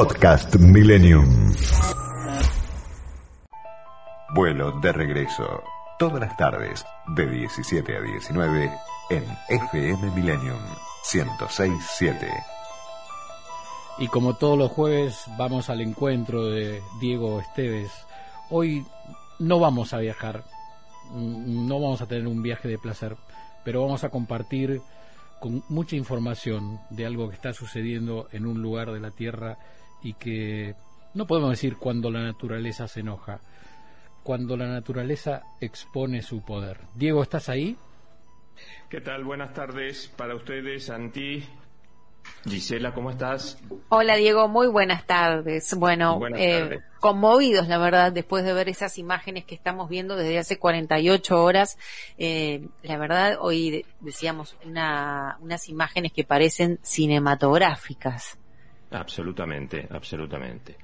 Podcast Millennium. Vuelo de regreso. Todas las tardes, de 17 a 19, en FM Millennium 1067. Y como todos los jueves, vamos al encuentro de Diego Esteves. Hoy no vamos a viajar, mm, no vamos a tener un viaje de placer, pero vamos a compartir con mucha información de algo que está sucediendo en un lugar de la Tierra y que no podemos decir cuando la naturaleza se enoja, cuando la naturaleza expone su poder. Diego, ¿estás ahí? ¿Qué tal? Buenas tardes para ustedes, Santi. Gisela, ¿cómo estás? Hola Diego, muy buenas tardes. Bueno, eh, conmovidos la verdad después de ver esas imágenes que estamos viendo desde hace 48 horas. Eh, la verdad, hoy decíamos una, unas imágenes que parecen cinematográficas. Absolutamente, absolutamente.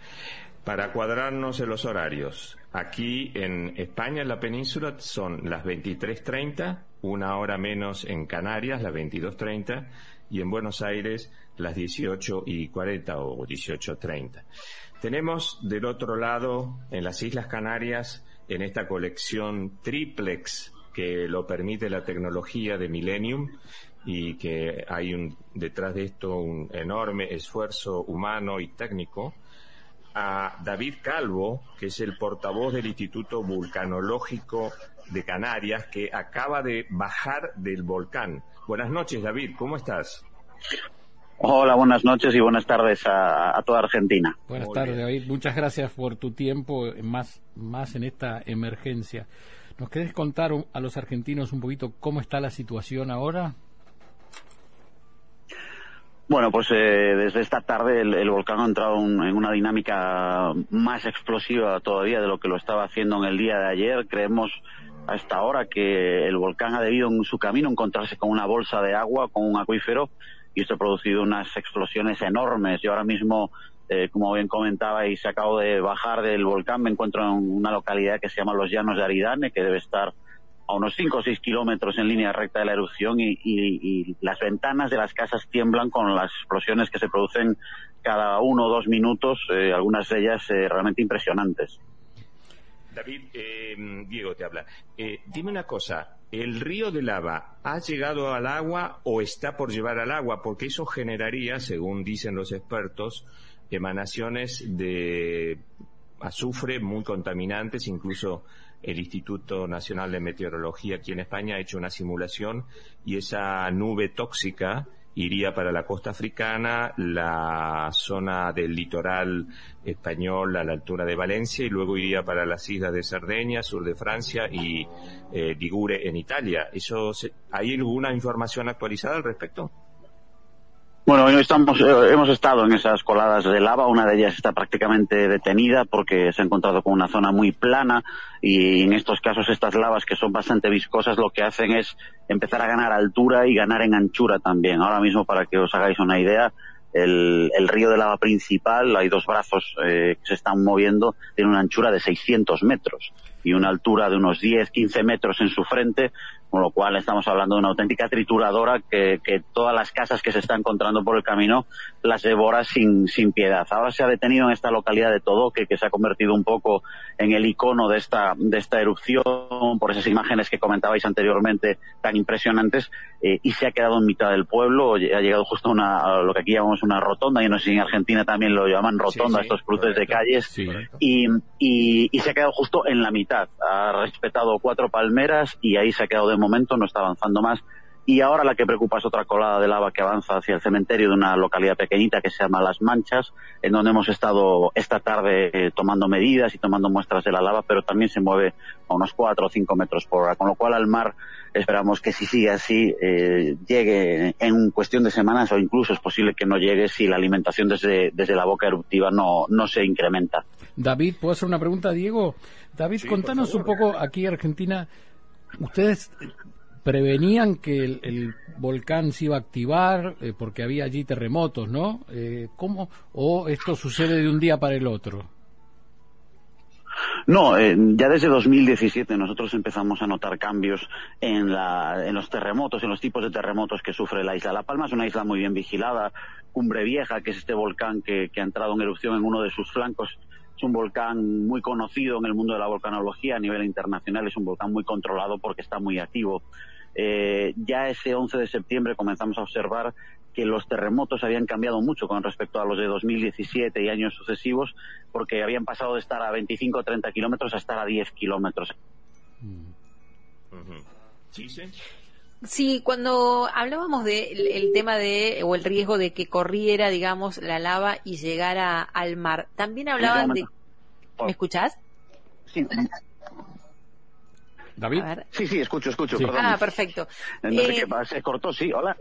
Para cuadrarnos en los horarios, aquí en España, en la península, son las 23.30, una hora menos en Canarias, las 22.30, y en Buenos Aires, las 18 y 40 o 18.30. Tenemos del otro lado, en las Islas Canarias, en esta colección triplex que lo permite la tecnología de Millennium, y que hay un, detrás de esto un enorme esfuerzo humano y técnico, a David Calvo, que es el portavoz del Instituto Vulcanológico de Canarias, que acaba de bajar del volcán. Buenas noches, David, ¿cómo estás? Hola, buenas noches y buenas tardes a, toda Argentina. Buenas tardes, David. Muchas gracias por tu tiempo, más, más en esta emergencia. ¿Nos querés contar a los argentinos un poquito cómo está la situación ahora? Bueno, pues eh, desde esta tarde el, volcán ha entrado en una dinámica más explosiva todavía de lo que lo estaba haciendo en el día de ayer. Creemos a esta hora que el volcán ha debido en su camino encontrarse con una bolsa de agua, con un acuífero, y esto ha producido unas explosiones enormes. Yo ahora mismo, eh, como bien comentaba, y se acabo de bajar del volcán, me encuentro en una localidad que se llama Los Llanos de Aridane, que debe estar a unos 5 o 6 kilómetros en línea recta de la erupción y, las ventanas de las casas tiemblan con las explosiones que se producen cada uno o dos minutos, eh, algunas de ellas eh, realmente impresionantes. David, eh, Diego te habla. dime una cosa, ¿el río de lava ha llegado al agua o está por llevar al agua? Porque eso generaría, según dicen los expertos, emanaciones de azufre muy contaminantes, incluso el Instituto Nacional de Meteorología aquí en España ha hecho una simulación y esa nube tóxica iría para la costa africana, la zona del litoral español a la altura de Valencia y luego iría para las islas de Cerdeña, sur de Francia y eh, Ligure en Italia. ¿Eso ¿Hay alguna información actualizada al respecto? Bueno, estamos, eh, hemos estado en esas coladas de lava, una de ellas está prácticamente detenida porque se ha encontrado con una zona muy plana. Y en estos casos estas lavas que son bastante viscosas lo que hacen es empezar a ganar altura y ganar en anchura también. Ahora mismo, para que os hagáis una idea, el, río de lava principal, hay dos brazos eh, que se están moviendo, tiene una anchura de 600 metros y una altura de unos 10, 15 metros en su frente, con lo cual estamos hablando de una auténtica trituradora que, todas las casas que se están encontrando por el camino las devora sin, sin piedad. Ahora se ha detenido en esta localidad de Todoque, que se ha convertido un poco en el icono de esta, de esta erupción, por esas imágenes que comentabais anteriormente tan impresionantes, eh, y se ha quedado en mitad del pueblo, ha llegado justo a, una, lo que aquí llamamos una rotonda, y no sé si en Argentina también lo llaman rotonda, estos cruces de calles, y, y se ha quedado justo en la mitad. Ha respetado cuatro palmeras y ahí se ha quedado de momento, no está avanzando más. Y ahora la que preocupa es otra colada de lava que avanza hacia el cementerio de una localidad pequeñita que se llama Las Manchas, en donde hemos estado esta tarde eh, tomando medidas y tomando muestras de la lava, pero también se mueve a unos 4 o 5 metros por hora, con lo cual al mar esperamos que si sigue así eh, llegue en cuestión de semanas o incluso es posible que no llegue si la alimentación desde, desde la boca eruptiva no, no se incrementa. David, ¿puedo hacer una pregunta, Diego? David, contanos un poco aquí Argentina ¿Ustedes prevenían que el, volcán se iba a activar eh, porque había allí terremotos, ¿no? Eh, ¿Cómo? ¿O esto sucede de un día para el otro? No, eh, ya desde 2017 nosotros empezamos a notar cambios en, la, en los terremotos, en los tipos de terremotos que sufre la isla. La Palma es una isla muy bien vigilada. Cumbre Vieja, que es este volcán que, que ha entrado en erupción en uno de sus flancos, es un volcán muy conocido en el mundo de la volcanología a nivel internacional, es un volcán muy controlado porque está muy activo. Eh, ya ese 11 de septiembre comenzamos a observar que los terremotos habían cambiado mucho con respecto a los de 2017 y años sucesivos, porque habían pasado de estar a 25 o 30 kilómetros a estar a 10 kilómetros. Sí, cuando hablábamos del tema de, o el riesgo de que corriera, digamos, la lava y llegara al mar, también hablaban de... ¿Me escuchás? Sí. David. Sí, sí, escucho, escucho. Ah, perfecto. Eh, se cortó, sí, hola.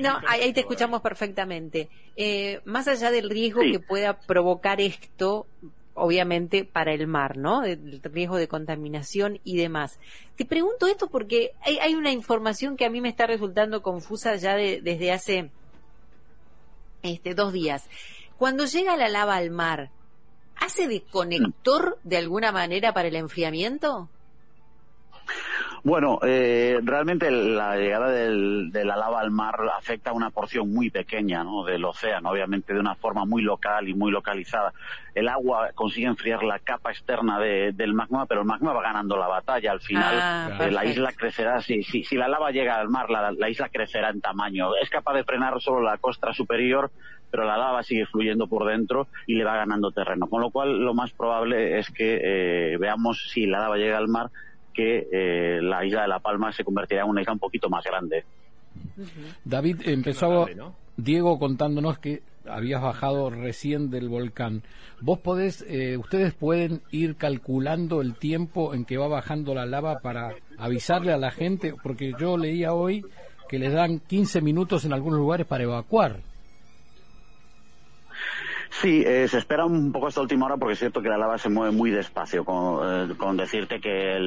No, ahí, te escuchamos perfectamente. Eh, más allá del riesgo que pueda provocar esto, obviamente para el mar, ¿no? El riesgo de contaminación y demás. Te pregunto esto porque hay, una información que a mí me está resultando confusa ya desde hace este, dos días. Cuando llega la lava al mar, ¿hace de conector de alguna manera para el enfriamiento? Bueno, eh, realmente la llegada de la lava al mar afecta a una porción muy pequeña ¿no? del océano, obviamente de una forma muy local y muy localizada. El agua consigue enfriar la capa externa del magma, pero el magma va ganando la batalla. Al final, ah, eh, la isla crecerá. Si, si, si, la lava llega al mar, la, isla crecerá en tamaño. Es capaz de frenar solo la costa superior, pero la lava sigue fluyendo por dentro y le va ganando terreno. Con lo cual, lo más probable es que eh, veamos si la lava llega al mar que eh, la isla de La Palma se convertirá en una isla un poquito más grande. David, empezó Diego contándonos que habías bajado recién del volcán. ¿Vos podés, eh, ustedes pueden ir calculando el tiempo en que va bajando la lava para avisarle a la gente? Porque yo leía hoy que les dan 15 minutos en algunos lugares para evacuar. Sí, eh, se espera un poco esta última hora porque es cierto que la lava se mueve muy despacio, con, eh, decirte que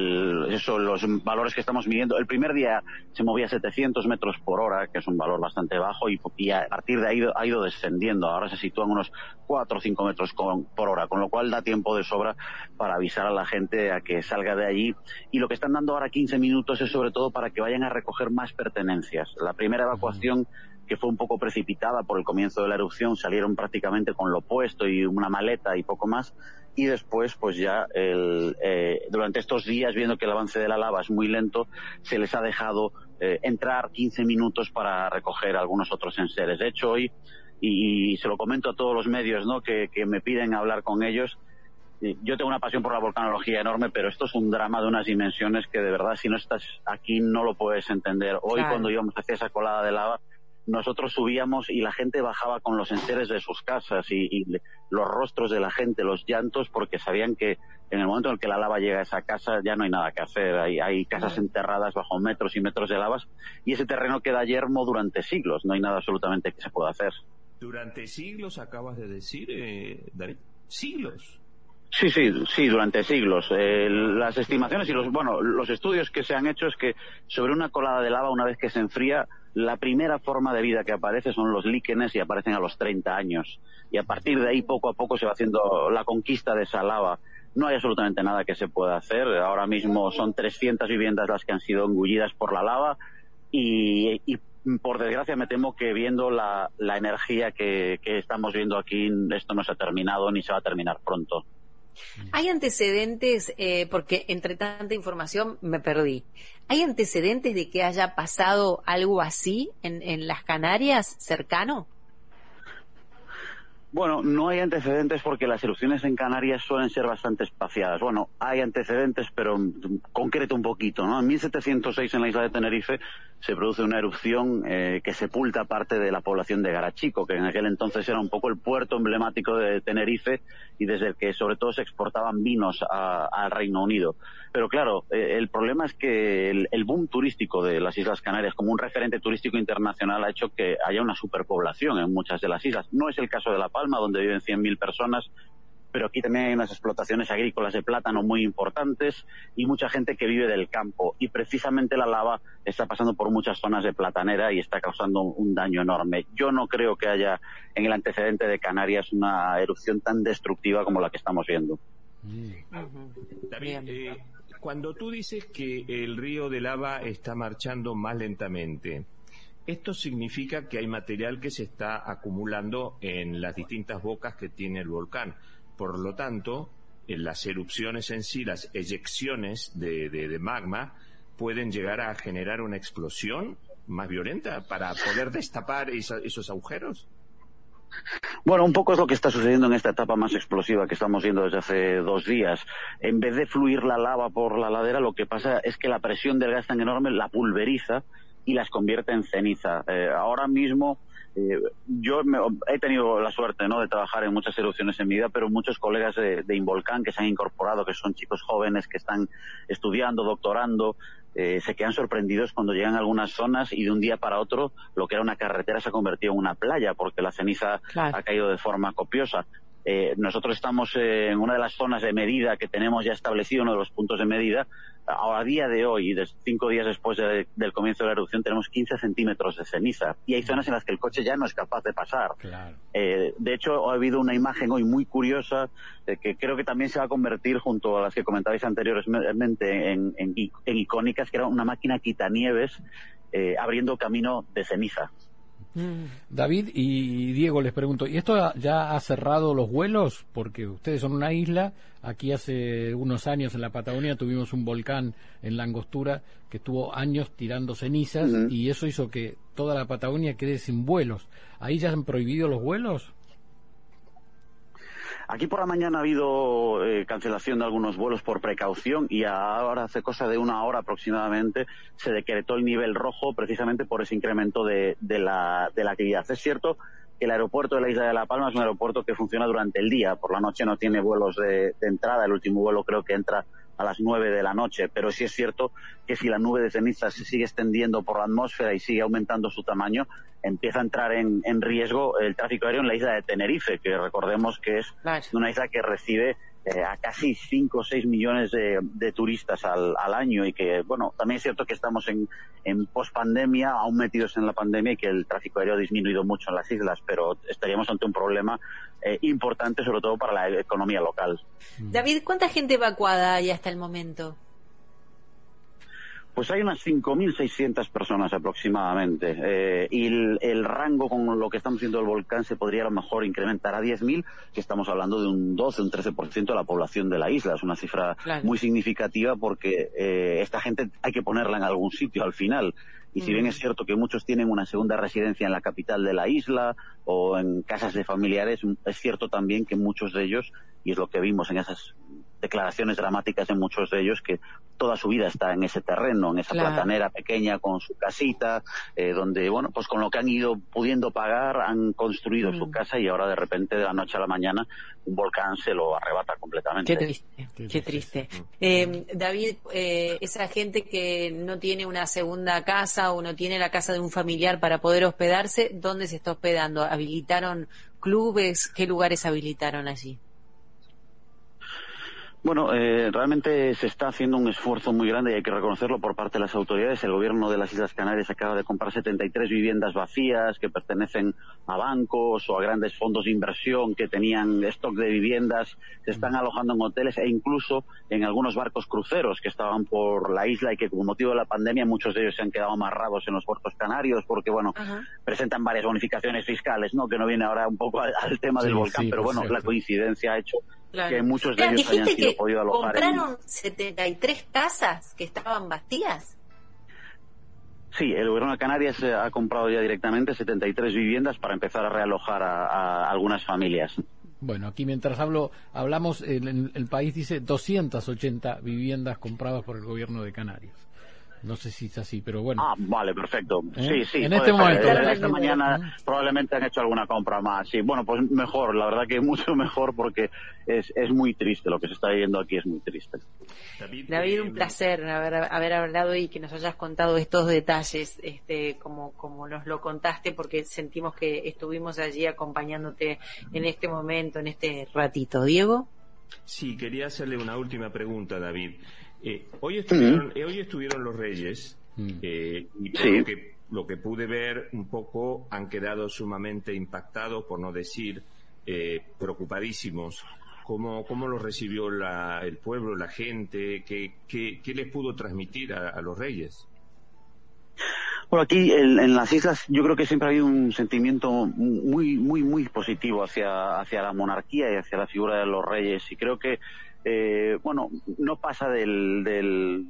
eso, los valores que estamos midiendo, el primer día se movía a 700 metros por hora, que es un valor bastante bajo, y, a partir de ahí ha ido descendiendo, ahora se sitúa en unos 4 o 5 metros por hora, con lo cual da tiempo de sobra para avisar a la gente a que salga de allí. Y lo que están dando ahora 15 minutos es sobre todo para que vayan a recoger más pertenencias. La primera evacuación que fue un poco precipitada por el comienzo de la erupción, salieron prácticamente con lo puesto y una maleta y poco más. Y después, pues ya el, eh, durante estos días, viendo que el avance de la lava es muy lento, se les ha dejado eh, entrar 15 minutos para recoger algunos otros enseres. De hecho, hoy, y, se lo comento a todos los medios ¿no? que, me piden hablar con ellos, yo tengo una pasión por la volcanología enorme, pero esto es un drama de unas dimensiones que de verdad si no estás aquí no lo puedes entender. Hoy cuando íbamos hacia esa colada de lava, nosotros subíamos y la gente bajaba con los enseres de sus casas y, los rostros de la gente, los llantos, porque sabían que en el momento en el que la lava llega a esa casa ya no hay nada que hacer. Hay, hay casas enterradas bajo metros y metros de lavas y ese terreno queda yermo durante siglos. No hay nada absolutamente que se pueda hacer. Durante siglos, acabas de decir, eh, David. Siglos. Sí, sí, sí, durante siglos. Eh, las estimaciones y los, bueno, los estudios que se han hecho es que sobre una colada de lava, una vez que se enfría, la primera forma de vida que aparece son los líquenes y aparecen a los 30 años. Y a partir de ahí, poco a poco, se va haciendo la conquista de esa lava. No hay absolutamente nada que se pueda hacer. Ahora mismo son 300 viviendas las que han sido engullidas por la lava y, por desgracia me temo que viendo la, energía que estamos viendo aquí, esto no se ha terminado ni se va a terminar pronto. ¿Hay antecedentes, eh, porque entre tanta información me perdí, ¿hay antecedentes de que haya pasado algo así en, en las Canarias cercano? Bueno, no hay antecedentes porque las erupciones en Canarias suelen ser bastante espaciadas. Bueno, hay antecedentes, pero concreto un poquito, ¿no? En 1706 en la isla de Tenerife se produce una erupción eh, que sepulta parte de la población de Garachico, que en aquel entonces era un poco el puerto emblemático de Tenerife y desde el que sobre todo se exportaban vinos al Reino Unido. Pero claro, eh, el problema es que el, boom turístico de las Islas Canarias como un referente turístico internacional ha hecho que haya una superpoblación en muchas de las islas. No es el caso de La Palma, donde viven 100.000 personas, pero aquí también hay unas explotaciones agrícolas de plátano muy importantes y mucha gente que vive del campo. Y precisamente la lava está pasando por muchas zonas de platanera y está causando un daño enorme. Yo no creo que haya en el antecedente de Canarias una erupción tan destructiva como la que estamos viendo. David, eh, cuando tú dices que el río de lava está marchando más lentamente, esto significa que hay material que se está acumulando en las distintas bocas que tiene el volcán. Por lo tanto, en las erupciones en sí, las eyecciones de, magma, pueden llegar a generar una explosión más violenta para poder destapar esos agujeros. Bueno, un poco es lo que está sucediendo en esta etapa más explosiva que estamos viendo desde hace dos días. En vez de fluir la lava por la ladera, lo que pasa es que la presión del gas tan enorme la pulveriza y las convierte en ceniza. Eh, ahora mismo eh, yo he tenido la suerte ¿no? de trabajar en muchas erupciones en mi vida, pero muchos colegas de, de, Involcán que se han incorporado, que son chicos jóvenes que están estudiando, doctorando, eh, se quedan sorprendidos cuando llegan a algunas zonas y de un día para otro lo que era una carretera se ha convertido en una playa porque la ceniza ha caído de forma copiosa. Eh, nosotros estamos en una de las zonas de medida que tenemos ya establecido, uno de los puntos de medida. A día de hoy, cinco días después del comienzo de la erupción, tenemos 15 centímetros de ceniza. Y hay zonas en las que el coche ya no es capaz de pasar. Eh, de hecho, ha habido una imagen hoy muy curiosa que creo que también se va a convertir, junto a las que comentabais anteriormente, en, icónicas, que era una máquina quitanieves eh, abriendo camino de ceniza. Mm. David y Diego les pregunto, ¿y esto ya ha cerrado los vuelos? Porque ustedes son una isla, aquí hace unos años en la Patagonia tuvimos un volcán en la angostura que estuvo años tirando cenizas y eso hizo que toda la Patagonia quede sin vuelos. ¿Ahí ya han prohibido los vuelos? Aquí por la mañana ha habido eh, cancelación de algunos vuelos por precaución y ahora hace cosa de una hora aproximadamente se decretó el nivel rojo precisamente por ese incremento de, la, de la actividad. Es cierto que el aeropuerto de la isla de La Palma es un aeropuerto que funciona durante el día. Por la noche no tiene vuelos de entrada. El último vuelo creo que entra a las nueve de la noche, pero sí es cierto que si la nube de ceniza se sigue extendiendo por la atmósfera y sigue aumentando su tamaño, empieza a entrar en, riesgo el tráfico aéreo en la isla de Tenerife, que recordemos que es una isla que recibe eh, a casi 5 o 6 millones de, turistas al, año y que, bueno, también es cierto que estamos en, en pospandemia, aún metidos en la pandemia y que el tráfico aéreo ha disminuido mucho en las islas, pero estaríamos ante un problema eh, importante, sobre todo para la economía local. David, ¿cuánta gente evacuada hay hasta el momento? Pues hay unas 5.600 personas aproximadamente. Eh, y el, rango con lo que estamos viendo del volcán se podría a lo mejor incrementar a 10.000, que estamos hablando de un 12, un 13% de la población de la isla. Es una cifra muy significativa porque eh, esta gente hay que ponerla en algún sitio al final. Y si bien es cierto que muchos tienen una segunda residencia en la capital de la isla o en casas de familiares, es cierto también que muchos de ellos, y es lo que vimos en esas declaraciones dramáticas de muchos de ellos que toda su vida está en ese terreno, en esa platanera pequeña con su casita, eh, donde, bueno, pues con lo que han ido pudiendo pagar han construido su mm. casa y ahora de repente de la noche a la mañana un volcán se lo arrebata completamente. Qué triste, qué triste. Eh, David, eh, esa gente que no tiene una segunda casa o no tiene la casa de un familiar para poder hospedarse, ¿dónde se está hospedando? ¿Habilitaron clubes? ¿Qué lugares habilitaron allí? Bueno, eh, realmente se está haciendo un esfuerzo muy grande y hay que reconocerlo por parte de las autoridades. El gobierno de las Islas Canarias acaba de comprar 73 viviendas vacías que pertenecen a bancos o a grandes fondos de inversión que tenían stock de viviendas. Se están alojando en hoteles e incluso en algunos barcos cruceros que estaban por la isla y que como motivo de la pandemia muchos de ellos se han quedado amarrados en los puertos canarios porque, bueno, presentan varias bonificaciones fiscales, ¿no? Que no viene ahora un poco al, tema del volcán, pero bueno, la coincidencia ha hecho que muchos de ellos hayan sido podido alojar. ¿Compraron 73 casas que estaban vacías? Sí, el gobierno de Canarias eh, ha comprado ya directamente 73 viviendas para empezar a realojar a, algunas familias. Bueno, aquí mientras hablo, hablamos, el, el país dice 280 viviendas compradas por el gobierno de Canarias. No sé si es así, pero bueno. Ah, vale, perfecto. ¿Eh? Sí, sí. En este momento. Esta mañana probablemente han hecho alguna compra más. Sí, bueno, pues mejor, la verdad que mucho mejor porque es, es muy triste. Lo que se está viendo aquí es muy triste. David, un eh, placer haber, haber hablado y que nos hayas contado estos detalles, este, como, como nos lo contaste, porque sentimos que estuvimos allí acompañándote en este momento, en este ratito. Diego. Sí, quería hacerle una última pregunta, David. Eh, hoy, estuvieron, eh, hoy estuvieron los Reyes mm. eh, y lo, que, lo que pude ver un poco han quedado sumamente impactados, por no decir preocupadísimos ¿Cómo, cómo lo recibió el pueblo, la gente? ¿Qué, qué, les pudo transmitir a, los reyes? Bueno, aquí en, las islas yo creo que siempre ha habido un sentimiento muy, muy, muy positivo hacia, hacia la monarquía y hacia la figura de los reyes. Y creo que, eh, bueno, no pasa del, del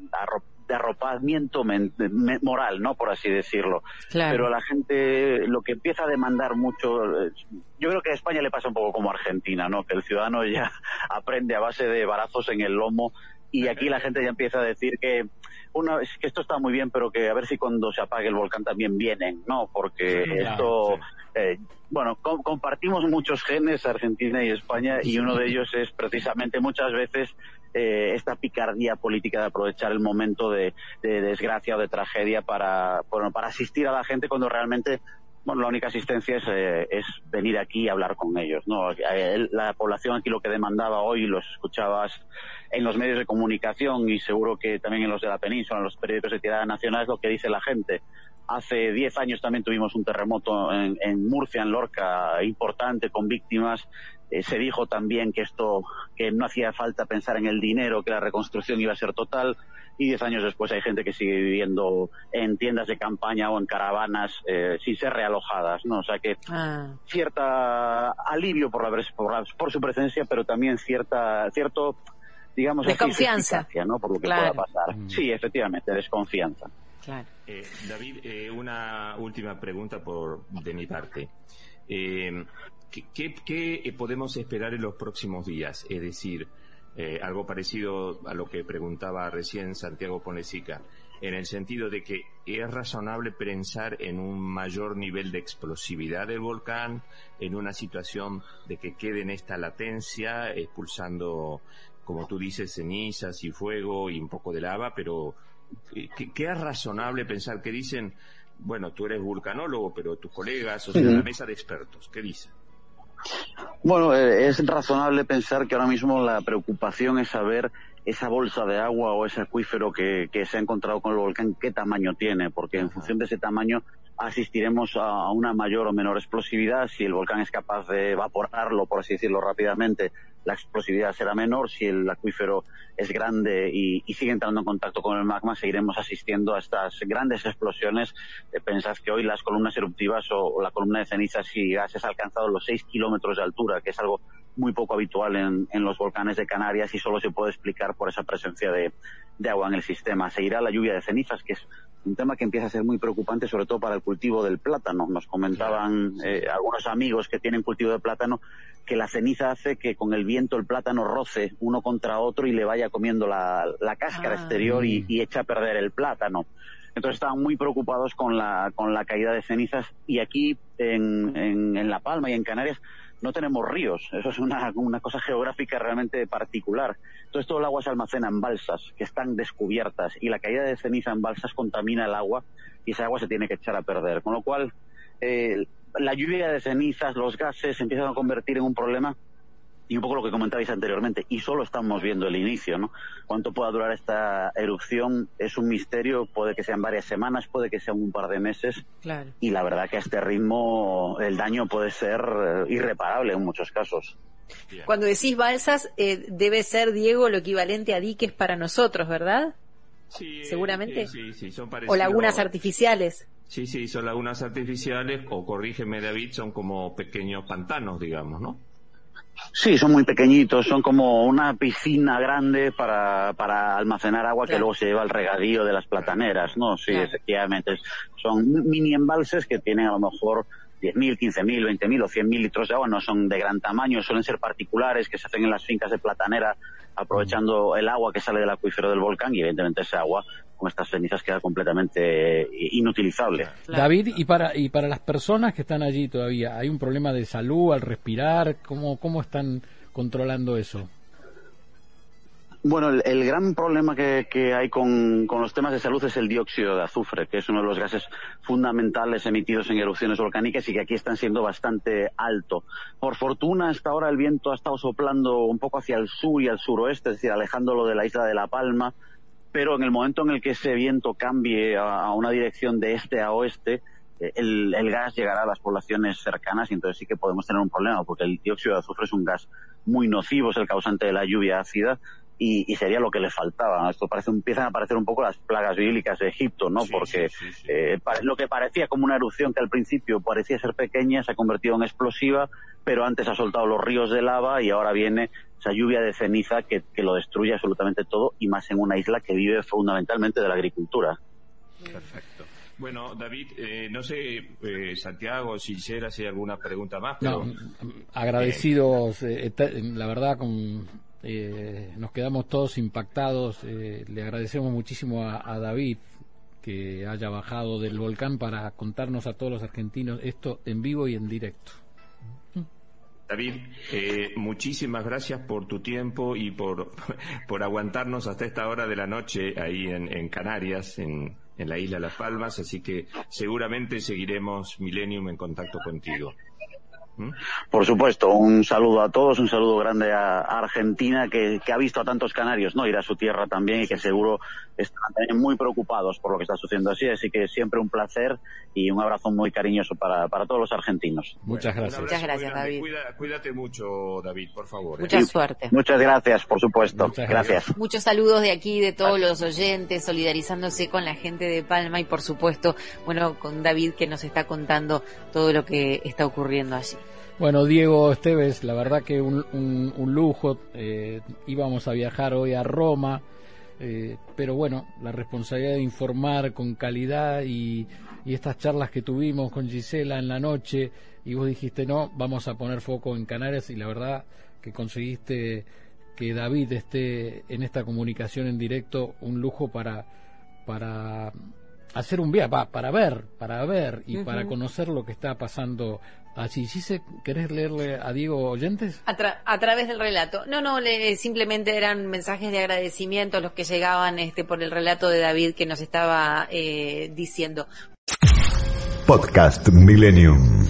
de arropamiento moral, ¿no? Por así decirlo. Pero la gente lo que empieza a demandar mucho, yo creo que a España le pasa un poco como a Argentina, ¿no? Que el ciudadano ya aprende a base de barazos en el lomo y aquí la gente ya empieza a decir que una que esto está muy bien, pero que a ver si cuando se apague el volcán también vienen, ¿no? Porque esto, eh, bueno, compartimos muchos genes Argentina y España y uno de ellos es precisamente muchas veces eh, esta picardía política de aprovechar el momento de, desgracia o de tragedia para, para asistir a la gente cuando realmente bueno, la única asistencia es, eh, es venir aquí y hablar con ellos. ¿no? La población aquí lo que demandaba hoy, los escuchabas en los medios de comunicación y seguro que también en los de la península, en los periódicos de tirada nacional, es lo que dice la gente. Hace diez años también tuvimos un terremoto en, en Murcia, en Lorca, importante, con víctimas. Eh, se dijo también que esto, que no hacía falta pensar en el dinero, que la reconstrucción iba a ser total y diez años después hay gente que sigue viviendo en tiendas de campaña o en caravanas eh, sin ser realojadas, ¿no? O sea que ah. cierta alivio por, la, por, su presencia, pero también cierta cierto digamos desconfianza, ¿no? Por lo que pueda pasar. Mm. Sí, efectivamente, desconfianza. Claro. Eh, David, eh, una última pregunta por de mi parte. ¿qué, qué, qué podemos esperar en los próximos días? Es decir, eh, algo parecido a lo que preguntaba recién Santiago Ponesica, en el sentido de que es razonable pensar en un mayor nivel de explosividad del volcán, en una situación de que quede en esta latencia, expulsando, como tú dices, cenizas y fuego y un poco de lava, pero eh, ¿qué, es razonable pensar? que dicen, bueno, tú eres vulcanólogo, pero tus colegas, o sea, la mesa de expertos, ¿qué dicen? Bueno, eh, es razonable pensar que ahora mismo la preocupación es saber esa bolsa de agua o ese acuífero que, se ha encontrado con el volcán, qué tamaño tiene, porque en función de ese tamaño asistiremos a una mayor o menor explosividad. Si el volcán es capaz de evaporarlo, por así decirlo rápidamente, la explosividad será menor. Si el acuífero es grande y, sigue entrando en contacto con el magma, seguiremos asistiendo a estas grandes explosiones. Eh, pensad que hoy las columnas eruptivas o, la columna de cenizas y gases ha alcanzado los 6 kilómetros de altura, que es algo muy poco habitual en, los volcanes de Canarias y solo se puede explicar por esa presencia de, agua en el sistema. Seguirá la lluvia de cenizas, que es un tema que empieza a ser muy preocupante, sobre todo para el cultivo del plátano. Nos comentaban eh, algunos amigos que tienen cultivo de plátano que la ceniza hace que con el viento el plátano roce uno contra otro y le vaya comiendo la, cáscara ah. exterior y, echa a perder el plátano. Entonces estaban muy preocupados con la, con la caída de cenizas y aquí en, en, La Palma y en Canarias no tenemos ríos. Eso es una, una, cosa geográfica realmente particular. Entonces todo el agua se almacena en balsas que están descubiertas y la caída de ceniza en balsas contamina el agua y esa agua se tiene que echar a perder. Con lo cual, eh, la lluvia de cenizas, los gases se empiezan a convertir en un problema y un poco lo que comentabais anteriormente, y solo estamos viendo el inicio, ¿no? Cuánto pueda durar esta erupción es un misterio, puede que sean varias semanas, puede que sean un par de meses, claro. y la verdad que a este ritmo el daño puede ser eh, irreparable en muchos casos. Cuando decís balsas, eh, debe ser, Diego, lo equivalente a diques para nosotros, ¿verdad? Sí, seguramente. sí, sí, son O lagunas artificiales. Sí, sí, son lagunas artificiales, o corrígeme David, son como pequeños pantanos, digamos, ¿no? Sí, son muy pequeñitos, son como una piscina grande para, para almacenar agua que luego se lleva al regadío de las plataneras, ¿no? Sí, efectivamente. Son mini embalses que tienen a lo mejor 10.000, 15.000, 20.000 o 100.000 litros de agua, no son de gran tamaño, suelen ser particulares que se hacen en las fincas de platanera aprovechando el agua que sale del acuífero del volcán y evidentemente ese agua con estas cenizas queda completamente inutilizable. David, y para y para las personas que están allí todavía, ¿hay un problema de salud al respirar? ¿Cómo, cómo están controlando eso? Bueno, el, gran problema que, hay con, los temas de salud es el dióxido de azufre, que es uno de los gases fundamentales emitidos en erupciones volcánicas y que aquí están siendo bastante alto. Por fortuna, hasta ahora el viento ha estado soplando un poco hacia el sur y al suroeste, es decir, alejándolo de la isla de La Palma, pero en el momento en el que ese viento cambie a, una dirección de este a oeste, eh, el, gas llegará a las poblaciones cercanas y entonces sí que podemos tener un problema, porque el dióxido de azufre es un gas muy nocivo, es el causante de la lluvia ácida y, sería lo que le faltaba. Esto parece, empiezan a aparecer un poco las plagas bíblicas de Egipto, ¿no? Porque eh, lo que parecía como una erupción que al principio parecía ser pequeña se ha convertido en explosiva, pero antes ha soltado los ríos de lava y ahora viene esa lluvia de ceniza que, lo destruye absolutamente todo y más en una isla que vive fundamentalmente de la agricultura. Perfecto. Bueno, David, eh, no sé, eh, Santiago, si quisiera si hay alguna pregunta más. Pero, no, agradecidos, la verdad, con eh, nos quedamos todos impactados. Eh, le agradecemos muchísimo a, David que haya bajado del volcán para contarnos a todos los argentinos esto en vivo y en directo. David, eh, muchísimas gracias por tu tiempo y por, por aguantarnos hasta esta hora de la noche ahí en, Canarias, en, en la isla Las Palmas, así que seguramente seguiremos Millennium en contacto contigo. Por supuesto, un saludo a todos, un saludo grande a, Argentina que, ha visto a tantos canarios no ir a su tierra también y que seguro están también muy preocupados por lo que está sucediendo así. Así que siempre un placer y un abrazo muy cariñoso para, todos los argentinos. Muchas gracias. Muchas gracias, David. cuídate mucho, David, por favor. ¿eh? Mucha suerte. Muchas gracias, por supuesto. gracias. Muchos saludos de aquí, de todos los oyentes, solidarizándose con la gente de Palma y, por supuesto, bueno, con David que nos está contando todo lo que está ocurriendo allí. Bueno, Diego Esteves, la verdad que un, un, lujo. Eh, íbamos a viajar hoy a Roma, eh, pero bueno, la responsabilidad de informar con calidad y, estas charlas que tuvimos con Gisela en la noche, y vos dijiste, no, vamos a poner foco en Canarias, y la verdad que conseguiste que David esté en esta comunicación en directo, un lujo para, para hacer un viaje, para ver, para ver y para conocer lo que está pasando allí. ¿Sí querés leerle a Diego oyentes? A, través del relato. No, no, le, simplemente eran mensajes de agradecimiento los que llegaban este por el relato de David que nos estaba eh, diciendo. Podcast Millennium.